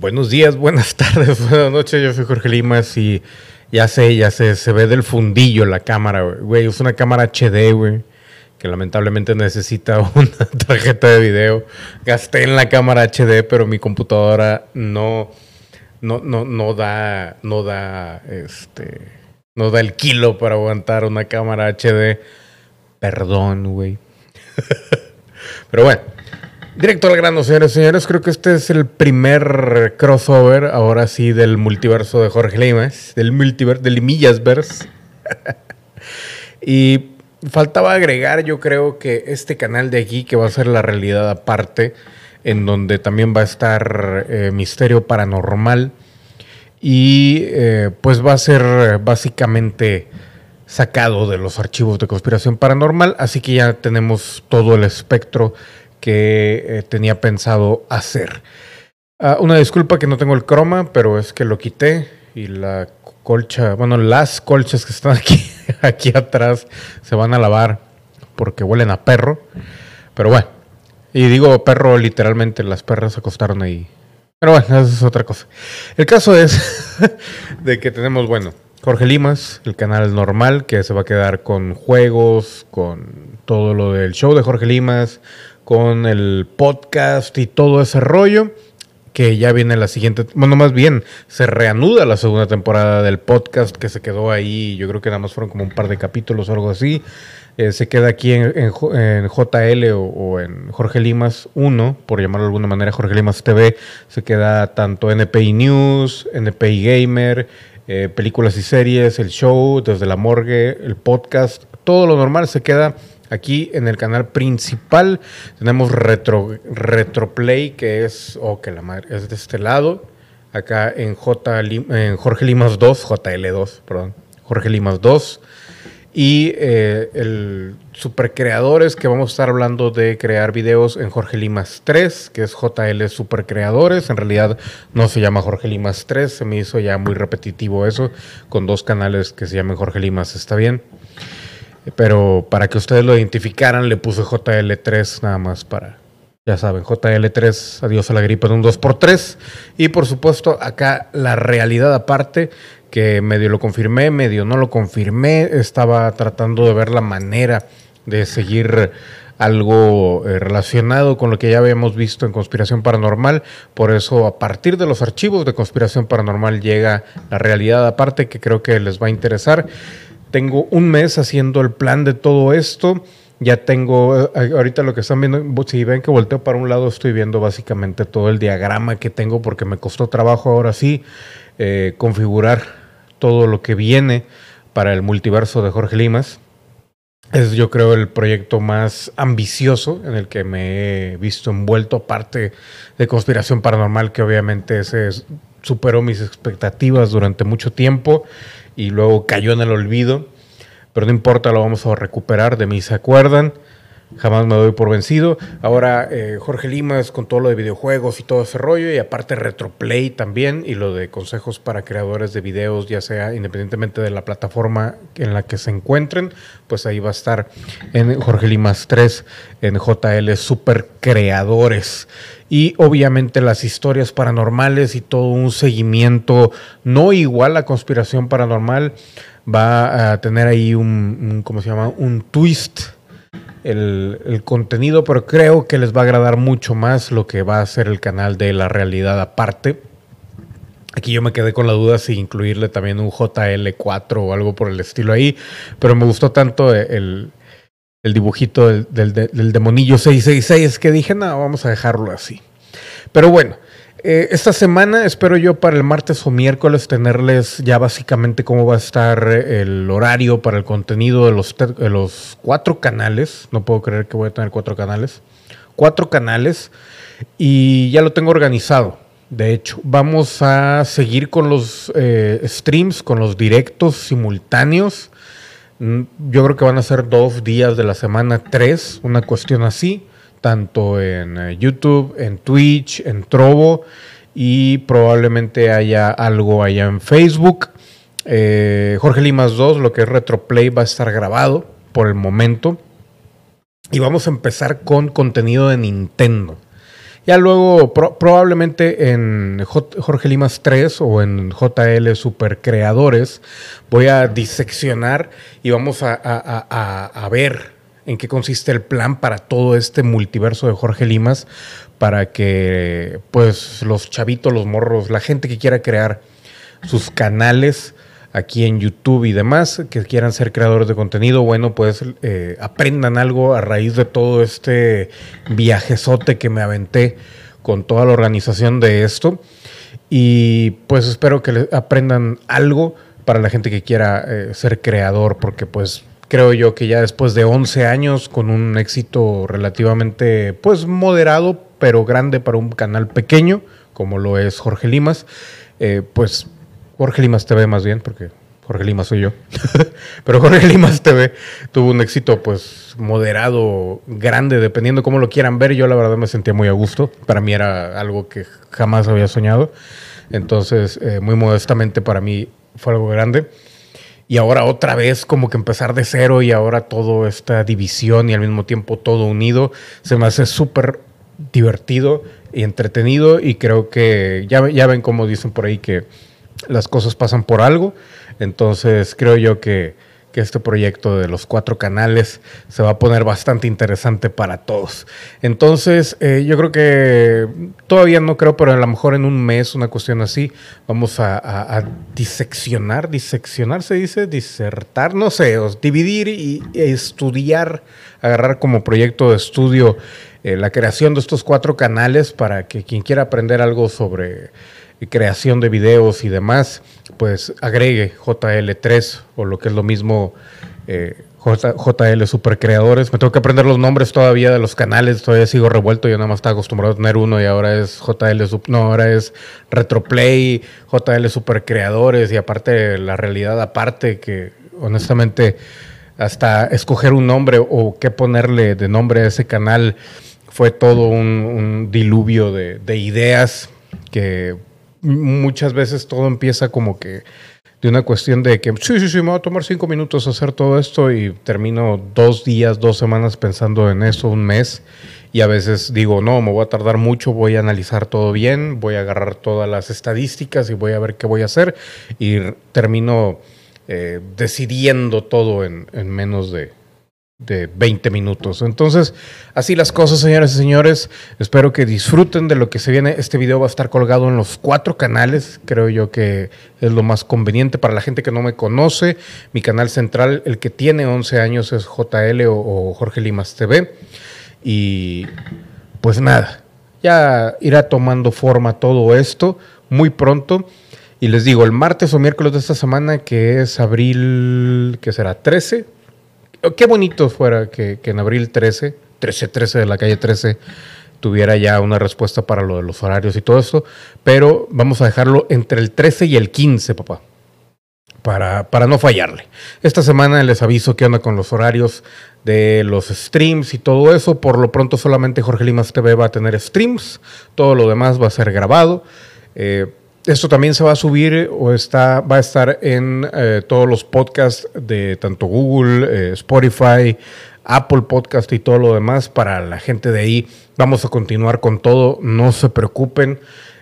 Buenos días, buenas tardes, buenas noches. Yo soy Jorge Limas y ya sé, ya sé, se ve del fundillo la cámara, güey. Es una cámara HD, güey, que lamentablemente necesita una tarjeta de video. Gasté en la cámara HD, pero mi computadora no, no, no, no da, no da, este, no da el kilo para aguantar una cámara HD. Perdón, güey. pero bueno. Directo al grano, señores y señores. Creo que este es el primer crossover, ahora sí, del multiverso de Jorge Limas, del multiverso, del Millasverse. y faltaba agregar, yo creo que este canal de aquí, que va a ser la realidad aparte, en donde también va a estar eh, Misterio Paranormal. Y eh, pues va a ser básicamente sacado de los archivos de conspiración paranormal, así que ya tenemos todo el espectro que eh, tenía pensado hacer. Ah, una disculpa que no tengo el croma, pero es que lo quité y la colcha, bueno, las colchas que están aquí, aquí atrás se van a lavar porque huelen a perro. Pero bueno, y digo perro literalmente, las perras se acostaron ahí. Pero bueno, eso es otra cosa. El caso es de que tenemos, bueno, Jorge Limas, el canal normal, que se va a quedar con juegos, con todo lo del show de Jorge Limas, con el podcast y todo ese rollo, que ya viene la siguiente, bueno, más bien se reanuda la segunda temporada del podcast que se quedó ahí, yo creo que nada más fueron como un par de capítulos o algo así. Eh, se queda aquí en, JL o, en Jorge Limas 1, por llamarlo de alguna manera, Jorge Limas TV. Se queda tanto NPI News, NPI Gamer, eh, películas y series, el show, desde la morgue, el podcast, todo lo normal se queda Aquí en el canal principal tenemos Retro, Retroplay, que es, oh, que es de este lado. Acá en, J, Jorge Limas 2, JL2, perdón, Jorge Limas 2. Y eh, el Supercreadores, que vamos a estar hablando de crear videos en Jorge Limas 3, que es JL Supercreadores. En realidad no se llama Jorge Limas 3, se me hizo ya muy repetitivo eso, con dos canales que se llaman Jorge Limas, está bien. Pero para que ustedes lo identificaran, le puse JL3 nada más para, ya saben, JL3, adiós a la gripe de un 2x3. Y por supuesto, acá la realidad aparte, que medio lo confirmé, medio no lo confirmé, estaba tratando de ver la manera de seguir algo eh, relacionado con lo que ya habíamos visto en Conspiración Paranormal. Por eso, a partir de los archivos de Conspiración Paranormal llega la realidad aparte que creo que les va a interesar. Tengo un mes haciendo el plan de todo esto. Ya tengo, eh, ahorita lo que están viendo, si ven que volteo para un lado, estoy viendo básicamente todo el diagrama que tengo porque me costó trabajo ahora sí eh, configurar todo lo que viene para el multiverso de Jorge Limas. Es yo creo el proyecto más ambicioso en el que me he visto envuelto, aparte de Conspiración Paranormal, que obviamente ese superó mis expectativas durante mucho tiempo y luego cayó en el olvido. Pero no importa, lo vamos a recuperar, de mí se acuerdan. Jamás me doy por vencido. Ahora eh, Jorge Limas con todo lo de videojuegos y todo ese rollo. Y aparte Retroplay también. Y lo de consejos para creadores de videos, ya sea independientemente de la plataforma en la que se encuentren. Pues ahí va a estar en Jorge Limas 3, en JL Super Creadores y obviamente las historias paranormales y todo un seguimiento no igual a conspiración paranormal va a tener ahí un, ¿cómo se llama? Un twist el, contenido, pero creo que les va a agradar mucho más lo que va a ser el canal de la realidad aparte. Aquí yo me quedé con la duda si incluirle también un JL4 o algo por el estilo ahí, pero me gustó tanto el, el dibujito del, del, demonillo 666 que dije, no, vamos a dejarlo así. Pero bueno, eh, esta semana espero yo para el martes o miércoles tenerles ya básicamente cómo va a estar el horario para el contenido de los, de los cuatro canales. No puedo creer que voy a tener cuatro canales. Cuatro canales y ya lo tengo organizado. De hecho, vamos a seguir con los eh, streams, con los directos simultáneos. Mm, yo creo que van a ser dos días de la semana, tres, una cuestión así, tanto en eh, YouTube, en Twitch, en Trovo y probablemente haya algo allá en Facebook. Eh, Jorge Limas 2, lo que es Retroplay, va a estar grabado por el momento. Y vamos a empezar con contenido de Nintendo. Ya luego, probablemente en Jorge Limas 3 o en JL Super Creadores, voy a diseccionar y vamos a, a ver en qué consiste el plan para todo este multiverso de Jorge Limas, para que pues los chavitos, los morros, la gente que quiera crear sus canales, aquí en YouTube y demás, que quieran ser creadores de contenido, bueno, pues eh, aprendan algo a raíz de todo este viajezote que me aventé con toda la organización de esto. Y pues espero que aprendan algo para la gente que quiera eh, ser creador, porque pues creo yo que ya después de 11 años con un éxito relativamente pues moderado, pero grande para un canal pequeño, como lo es Jorge Limas, eh, pues Jorge Limas TV más bien, porque Jorge Limas soy yo. Pero Jorge Limas TV tuvo un éxito pues moderado, grande, dependiendo cómo lo quieran ver. Yo la verdad me sentía muy a gusto. Para mí era algo que jamás había soñado. Entonces, eh, muy modestamente para mí fue algo grande. Y ahora otra vez como que empezar de cero y ahora toda esta división y al mismo tiempo todo unido, se me hace súper divertido y entretenido y creo que ya, ya ven como dicen por ahí que las cosas pasan por algo. Entonces creo yo que, este proyecto de los cuatro canales se va a poner bastante interesante para todos. Entonces eh, yo creo que todavía no creo, pero a lo mejor en un mes, una cuestión así, vamos a, diseccionar, diseccionar se dice, disertar, no sé, dividir y, estudiar, agarrar como proyecto de estudio eh, la creación de estos cuatro canales para que quien quiera aprender algo sobre creación de videos y demás, pues agregue JL3 o lo que es lo mismo eh, JL Super Creadores. Me tengo que aprender los nombres todavía de los canales, todavía sigo revuelto, yo nada más estaba acostumbrado a tener uno y ahora es JL, no, ahora es Retroplay, JL Super Creadores y aparte la realidad aparte que honestamente hasta escoger un nombre o qué ponerle de nombre a ese canal fue todo un, diluvio de, de ideas que muchas veces todo empieza como que de una cuestión de que sí, sí, sí, me va a tomar cinco minutos hacer todo esto y termino dos días, dos semanas pensando en eso, un mes. Y a veces digo, no, me voy a tardar mucho, voy a analizar todo bien, voy a agarrar todas las estadísticas y voy a ver qué voy a hacer. Y termino eh, decidiendo todo en menos de, de 20 minutos. Entonces, así las cosas, señoras y señores. Espero que disfruten de lo que se viene. Este video va a estar colgado en los cuatro canales. Creo yo que es lo más conveniente para la gente que no me conoce. Mi canal central, el que tiene 11 años, es JL o, Jorge Limas TV. Y pues nada, ya irá tomando forma todo esto muy pronto. Y les digo, el martes o miércoles de esta semana, que es abril, que será 13, Qué bonito fuera que, en abril 13, 13, 13 de la calle 13, tuviera ya una respuesta para lo de los horarios y todo eso, pero vamos a dejarlo entre el 13 y el 15, papá, para, para no fallarle. Esta semana les aviso qué onda con los horarios de los streams y todo eso. Por lo pronto solamente Jorge Limas TV va a tener streams, todo lo demás va a ser grabado. Eh, esto también se va a subir o está, va a estar en eh, todos los podcasts de tanto Google, eh, Spotify, Apple Podcast y todo lo demás para la gente de ahí. Vamos a continuar con todo, no se preocupen.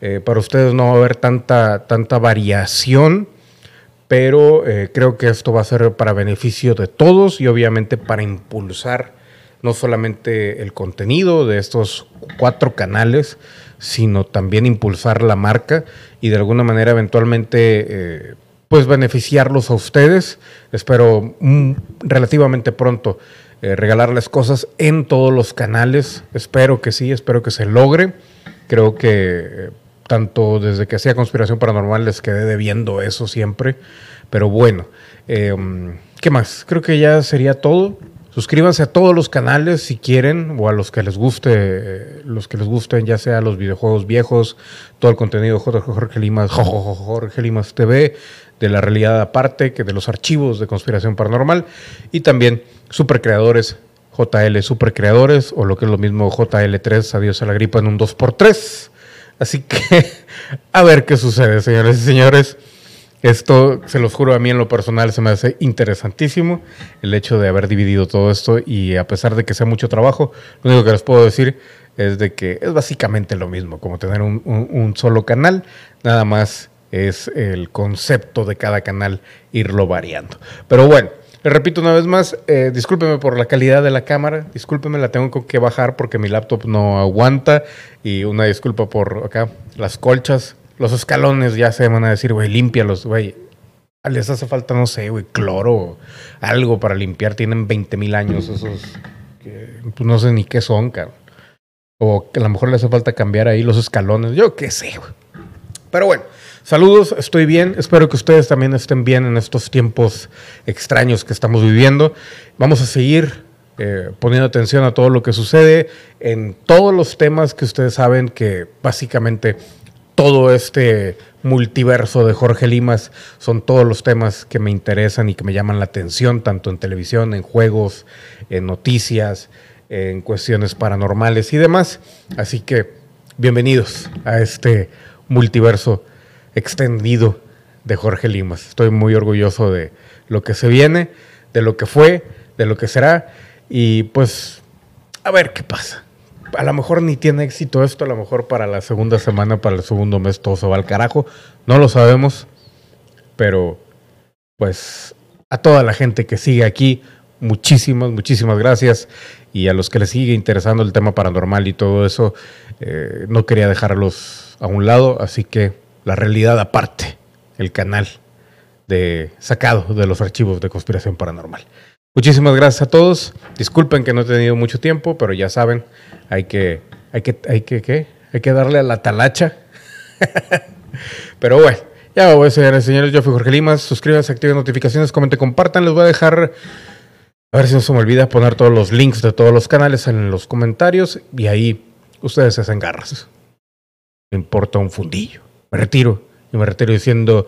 Eh, para ustedes no va a haber tanta, tanta variación, pero creo que esto va a ser para beneficio de todos y obviamente para impulsar no solamente el contenido de estos cuatro canales, sino también impulsar la marca y de alguna manera eventualmente eh, pues beneficiarlos a ustedes. Espero mm, relativamente pronto eh, regalarles cosas en todos los canales. Espero que sí, espero que se logre. Creo que eh, tanto desde que hacía Conspiración Paranormal les quedé debiendo eso siempre. Pero bueno, ¿qué más? Creo que ya sería todo. Suscríbanse a todos los canales si quieren o a los que les guste, los que les gusten, ya sea los videojuegos viejos, todo el contenido de Jorge Limas, Jorge Limas TV, de la realidad aparte, que de los archivos de conspiración paranormal y también supercreadores, JL supercreadores o lo que es lo mismo JL3, adiós a la gripa en un 2x3. Así que a ver qué sucede, señores y señores. Esto, se los juro, a mí en lo personal se me hace interesantísimo el hecho de haber dividido todo esto y a pesar de que sea mucho trabajo, lo único que les puedo decir es de que es básicamente lo mismo, como tener un, solo canal, nada más es el concepto de cada canal irlo variando. Pero bueno, le repito una vez más, eh, discúlpeme por la calidad de la cámara, discúlpeme, la tengo que bajar porque mi laptop no aguanta y una disculpa por acá, las colchas, los escalones ya se van a decir, güey, límpialos, güey. Les hace falta, no sé, güey, cloro, algo para limpiar, tienen 20 mil años esos, pues no sé ni qué son, cabrón. O que a lo mejor le hace falta cambiar ahí los escalones. Yo qué sé, güey. Pero bueno, saludos, estoy bien. Espero que ustedes también estén bien en estos tiempos extraños que estamos viviendo. Vamos a seguir eh, poniendo atención a todo lo que sucede en todos los temas que ustedes saben que básicamente todo este multiverso de Jorge Limas son todos los temas que me interesan y que me llaman la atención, tanto en televisión, en juegos, en noticias, en cuestiones paranormales y demás. Así que bienvenidos a este multiverso extendido de Jorge Limas. Estoy muy orgulloso de lo que se viene, de lo que fue, de lo que será y pues a ver qué pasa. A lo mejor ni tiene éxito esto, a lo mejor para la segunda semana, para el segundo mes todo se va al carajo. No lo sabemos, pero pues a toda la gente que sigue aquí, muchísimas, muchísimas gracias y a los que les sigue interesando el tema paranormal y todo eso, eh, no quería dejarlos a un lado, así que la realidad aparte, el canal de sacado de los archivos de conspiración paranormal. Muchísimas gracias a todos. Disculpen que no he tenido mucho tiempo, pero ya saben, hay que, hay que, hay que. Hay que darle a la talacha. pero bueno, ya voy, señores y señores. Yo fui Jorge Limas. Suscríbanse, activen notificaciones, comenten, compartan. Les voy a dejar a ver si no se me olvida poner todos los links de todos los canales en los comentarios y ahí ustedes se hacen garras. Me importa un fundillo. Me retiro. Y me retiro diciendo...